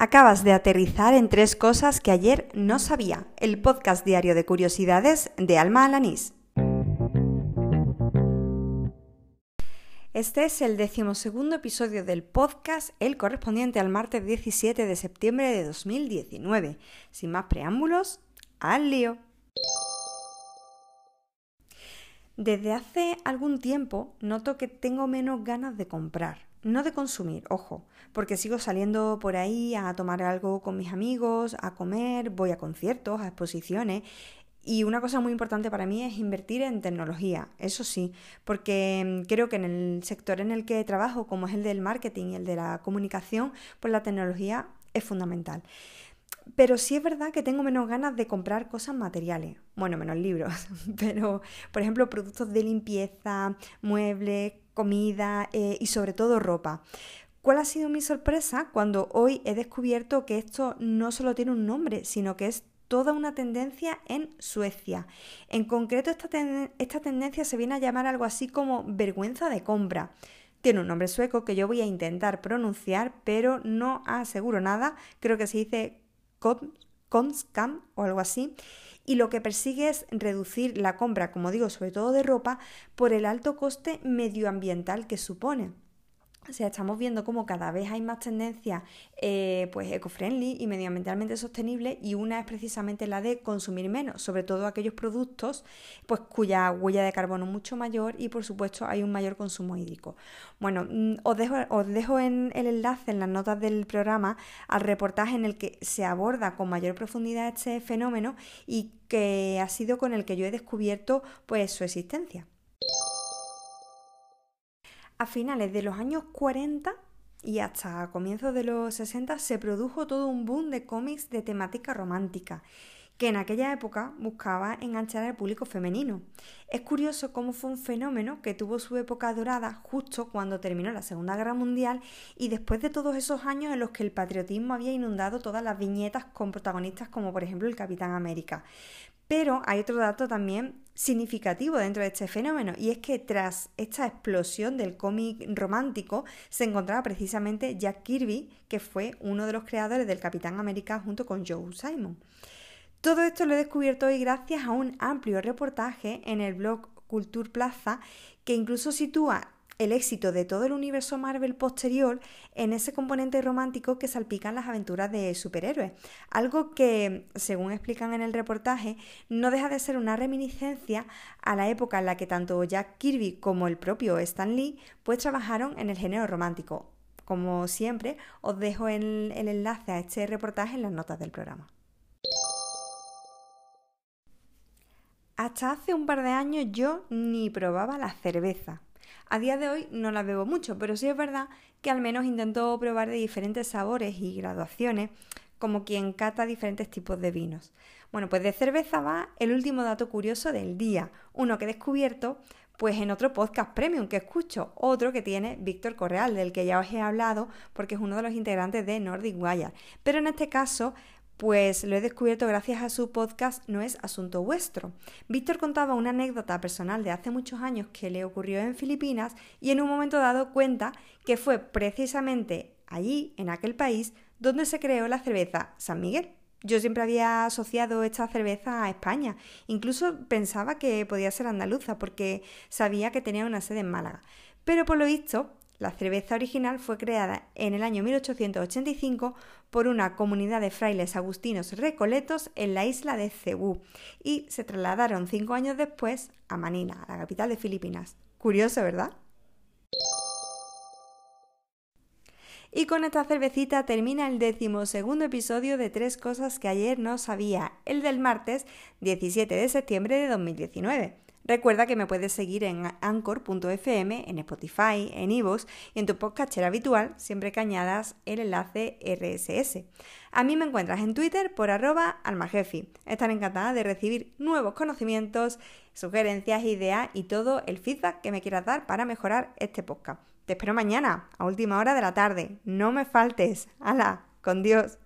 Acabas de aterrizar en tres cosas que ayer no sabía. El podcast diario de curiosidades de Alma Alanís. Este es el decimosegundo episodio del podcast, el correspondiente al martes 17 de septiembre de 2019. Sin más preámbulos, al lío. Desde hace algún tiempo noto que tengo menos ganas de comprar. No de consumir, ojo, porque sigo saliendo por ahí a tomar algo con mis amigos, a comer, voy a conciertos, a exposiciones. Y una cosa muy importante para mí es invertir en tecnología, eso sí, porque mm, creo que en el sector en el que trabajo, como es el del marketing y el de la comunicación, pues la tecnología es fundamental. Pero sí es verdad que tengo menos ganas de comprar cosas materiales. Bueno, menos libros. Pero, por ejemplo, productos de limpieza, muebles, comida eh, y sobre todo ropa. ¿Cuál ha sido mi sorpresa cuando hoy he descubierto que esto no solo tiene un nombre, sino que es toda una tendencia en Suecia? En concreto, esta, esta tendencia se viene a llamar algo así como vergüenza de compra. Tiene un nombre sueco que yo voy a intentar pronunciar, pero no aseguro nada. Creo que se dice Konskam o algo así y lo que persigue es reducir la compra, como digo, sobre todo de ropa, por el alto coste medioambiental que supone. O sea, estamos viendo cómo cada vez hay más tendencias eh, pues eco-friendly y medioambientalmente sostenibles y una es precisamente la de consumir menos, sobre todo aquellos productos pues cuya huella de carbono es mucho mayor y por supuesto hay un mayor consumo hídrico. Bueno, mm, os dejo, os dejo en el enlace en las notas del programa al reportaje en el que se aborda con mayor profundidad este fenómeno y que ha sido con el que yo he descubierto pues su existencia. A finales de los años 40 y hasta comienzos de los 60 se produjo todo un boom de cómics de temática romántica, que en aquella época buscaba enganchar al público femenino. Es curioso cómo fue un fenómeno que tuvo su época dorada justo cuando terminó la Segunda Guerra Mundial y después de todos esos años en los que el patriotismo había inundado todas las viñetas con protagonistas como por ejemplo el Capitán América. Pero hay otro dato también significativo dentro de este fenómeno y es que tras esta explosión del cómic romántico se encontraba precisamente Jack Kirby, que fue uno de los creadores del Capitán América junto con Joe Simon. Todo esto lo he descubierto hoy gracias a un amplio reportaje en el blog Culture Plaza que incluso sitúa el éxito de todo el universo Marvel posterior en ese componente romántico que salpican las aventuras de superhéroes. Algo que, según explican en el reportaje, no deja de ser una reminiscencia a la época en la que tanto Jack Kirby como el propio Stan Lee pues trabajaron en el género romántico. Como siempre, os dejo el, el enlace a este reportaje en las notas del programa. Hasta hace un par de años yo ni probaba la cerveza. A día de hoy no la bebo mucho, pero sí es verdad que al menos intento probar de diferentes sabores y graduaciones, como quien cata diferentes tipos de vinos. Bueno, pues de cerveza va el último dato curioso del día, uno que he descubierto pues en otro podcast premium que escucho, otro que tiene Víctor Correal, del que ya os he hablado porque es uno de los integrantes de Nordic Wire. Pero en este caso pues lo he descubierto gracias a su podcast No es Asunto Vuestro. Víctor contaba una anécdota personal de hace muchos años que le ocurrió en Filipinas y en un momento dado cuenta que fue precisamente allí, en aquel país, donde se creó la cerveza San Miguel. Yo siempre había asociado esta cerveza a España, incluso pensaba que podía ser andaluza porque sabía que tenía una sede en Málaga. Pero por lo visto, la cerveza original fue creada en el año 1885 por una comunidad de frailes agustinos recoletos en la isla de Cebú y se trasladaron cinco años después a Manila, la capital de Filipinas. Curioso, ¿verdad? Y con esta cervecita termina el decimosegundo episodio de Tres Cosas que ayer no sabía, el del martes 17 de septiembre de 2019. Recuerda que me puedes seguir en anchor.fm, en Spotify, en iVoox y en tu podcatcher habitual, siempre que añadas el enlace RSS. A mí me encuentras en Twitter por arroba almajefi. Estaré encantada de recibir nuevos conocimientos, sugerencias, ideas y todo el feedback que me quieras dar para mejorar este podcast. Te espero mañana, a última hora de la tarde. No me faltes. ¡Hala! ¡Con Dios!